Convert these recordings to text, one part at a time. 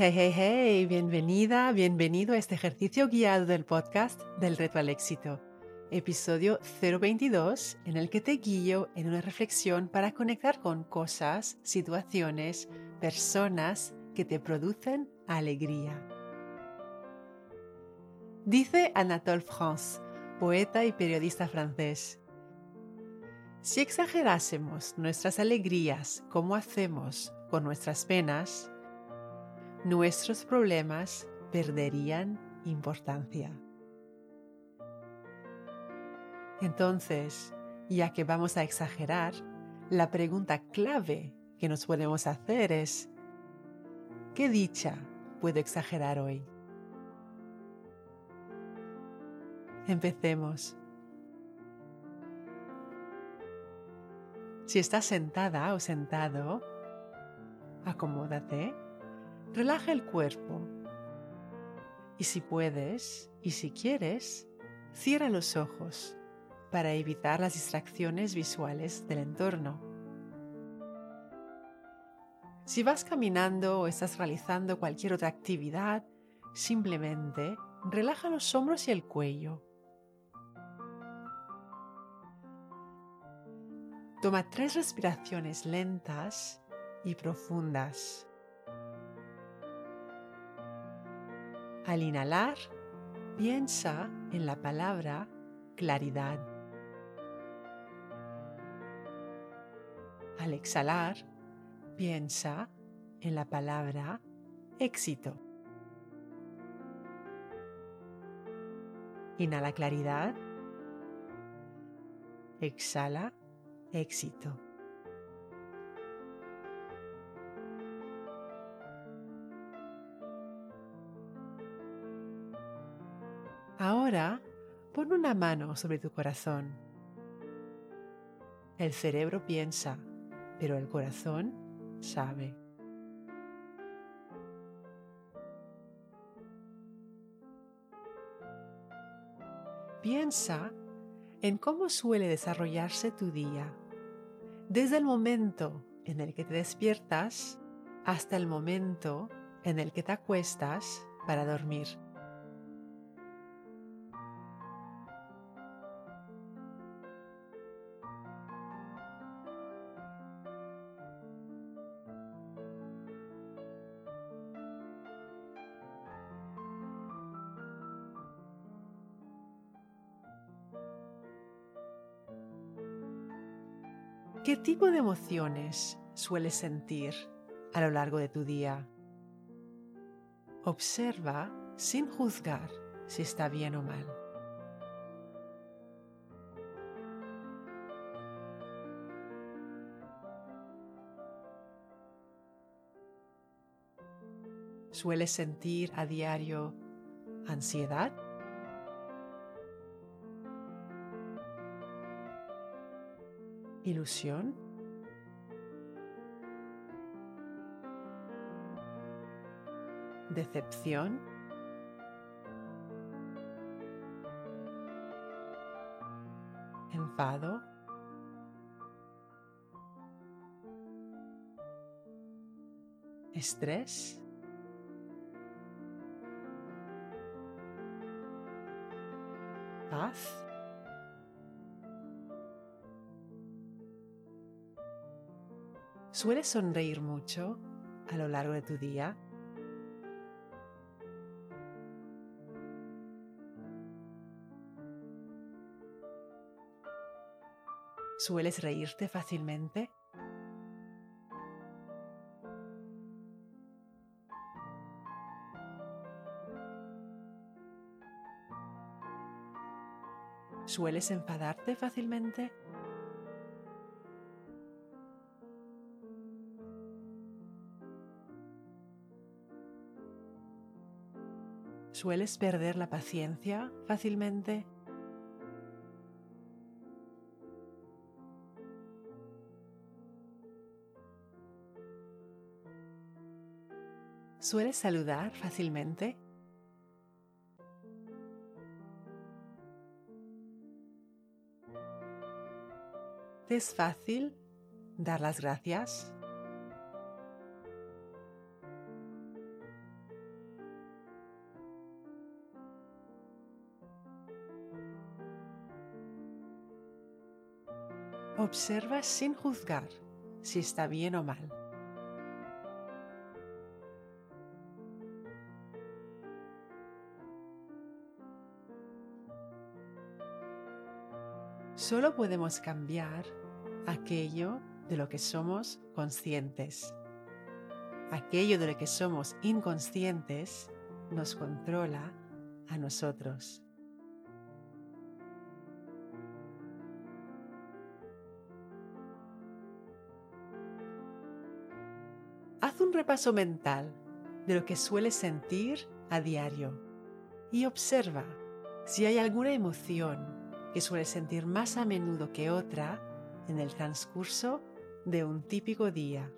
Hey, hey, hey, bienvenida, bienvenido a este ejercicio guiado del podcast del reto al éxito, episodio 022, en el que te guío en una reflexión para conectar con cosas, situaciones, personas que te producen alegría. Dice Anatole France, poeta y periodista francés, si exagerásemos nuestras alegrías como hacemos con nuestras penas, nuestros problemas perderían importancia. Entonces, ya que vamos a exagerar, la pregunta clave que nos podemos hacer es, ¿qué dicha puedo exagerar hoy? Empecemos. Si estás sentada o sentado, acomódate, relaja el cuerpo y si puedes y si quieres, cierra los ojos para evitar las distracciones visuales del entorno. Si vas caminando o estás realizando cualquier otra actividad, simplemente relaja los hombros y el cuello Toma tres respiraciones lentas y profundas. Al inhalar, piensa en la palabra claridad. Al exhalar, piensa en la palabra éxito. Inhala claridad. Exhala éxito. Ahora pon una mano sobre tu corazón. El cerebro piensa, pero el corazón sabe. Piensa en cómo suele desarrollarse tu día, desde el momento en el que te despiertas hasta el momento en el que te acuestas para dormir. ¿Qué tipo de emociones sueles sentir a lo largo de tu día? Observa sin juzgar si está bien o mal. ¿Sueles sentir a diario ansiedad? Ilusión. Decepción. Enfado. Estrés. Paz. ¿Sueles sonreír mucho a lo largo de tu día? ¿Sueles reírte fácilmente? ¿Sueles enfadarte fácilmente? ¿Sueles perder la paciencia fácilmente? ¿Sueles saludar fácilmente? ¿Te es fácil dar las gracias? Observa sin juzgar si está bien o mal. Solo podemos cambiar aquello de lo que somos conscientes. Aquello de lo que somos inconscientes nos controla a nosotros. Un repaso mental de lo que sueles sentir a diario y observa si hay alguna emoción que sueles sentir más a menudo que otra en el transcurso de un típico día.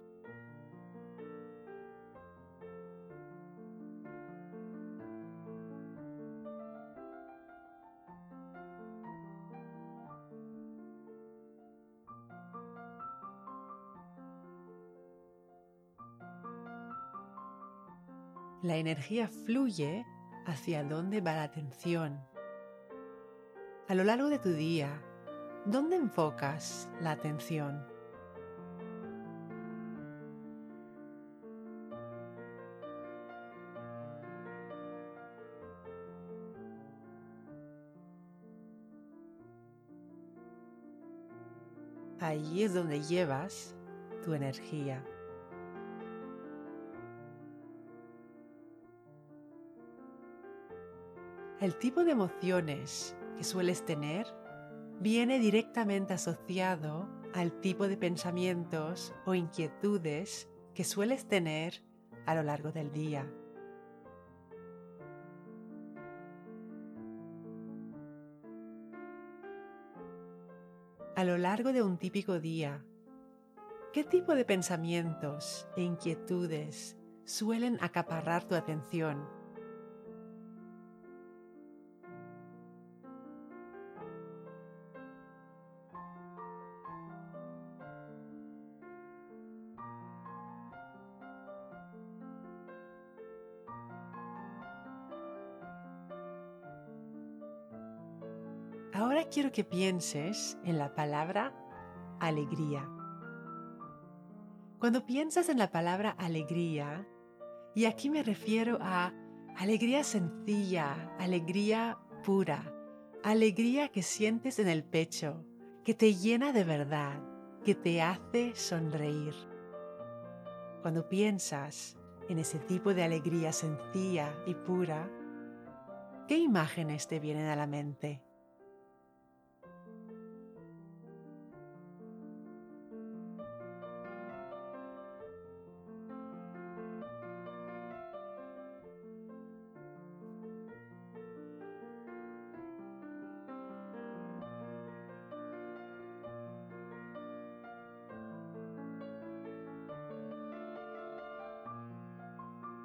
La energía fluye hacia dónde va la atención. A lo largo de tu día, ¿dónde enfocas la atención? Allí es donde llevas tu energía. El tipo de emociones que sueles tener viene directamente asociado al tipo de pensamientos o inquietudes que sueles tener a lo largo del día. A lo largo de un típico día, ¿qué tipo de pensamientos e inquietudes suelen acaparar tu atención? Quiero que pienses en la palabra alegría. Cuando piensas en la palabra alegría, y aquí me refiero a alegría sencilla, alegría pura, alegría que sientes en el pecho, que te llena de verdad, que te hace sonreír. Cuando piensas en ese tipo de alegría sencilla y pura, ¿qué imágenes te vienen a la mente?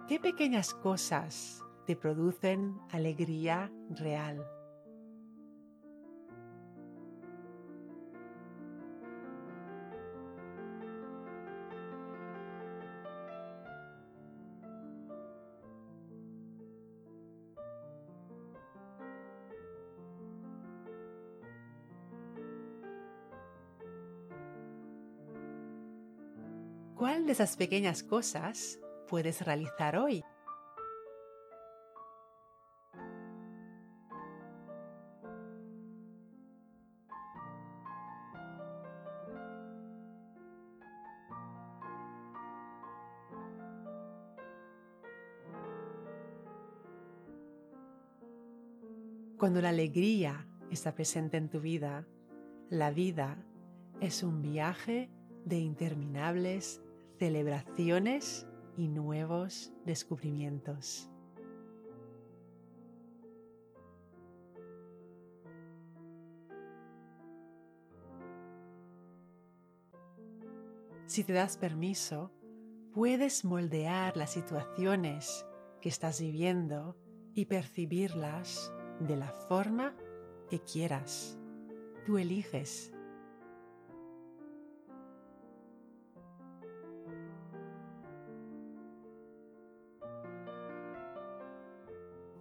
¿Qué pequeñas cosas te producen alegría real? ¿Cuál de esas pequeñas cosas puedes realizar hoy. Cuando la alegría está presente en tu vida, la vida es un viaje de interminables celebraciones y nuevos descubrimientos. Si te das permiso, puedes moldear las situaciones que estás viviendo y percibirlas de la forma que quieras. Tú eliges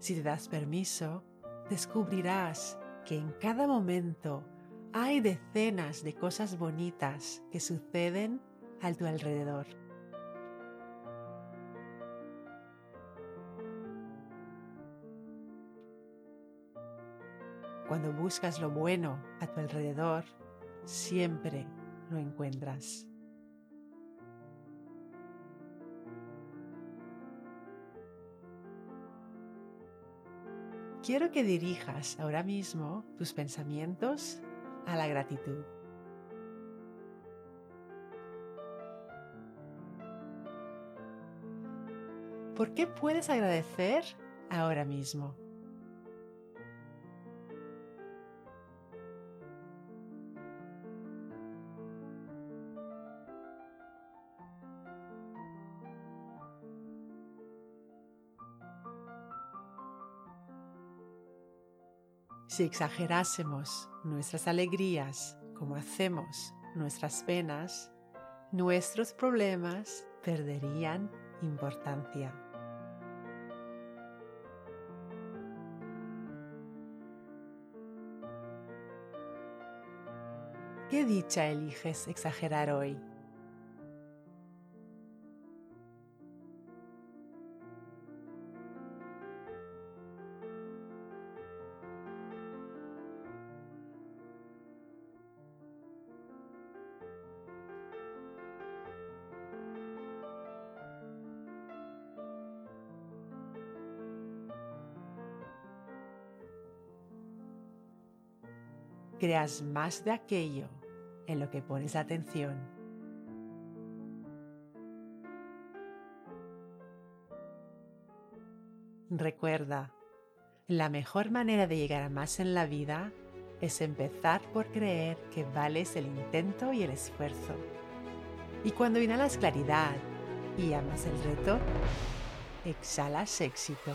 Si te das permiso, descubrirás que en cada momento hay decenas de cosas bonitas que suceden a tu alrededor. Cuando buscas lo bueno a tu alrededor, siempre lo encuentras. Quiero que dirijas ahora mismo tus pensamientos a la gratitud. ¿Por qué puedes agradecer ahora mismo? Si exagerásemos nuestras alegrías como hacemos nuestras penas, nuestros problemas perderían importancia. ¿Qué dicha eliges exagerar hoy? Creas más de aquello en lo que pones atención. Recuerda, la mejor manera de llegar a más en la vida es empezar por creer que vales el intento y el esfuerzo. Y cuando inhalas claridad y amas el reto, exhalas éxito.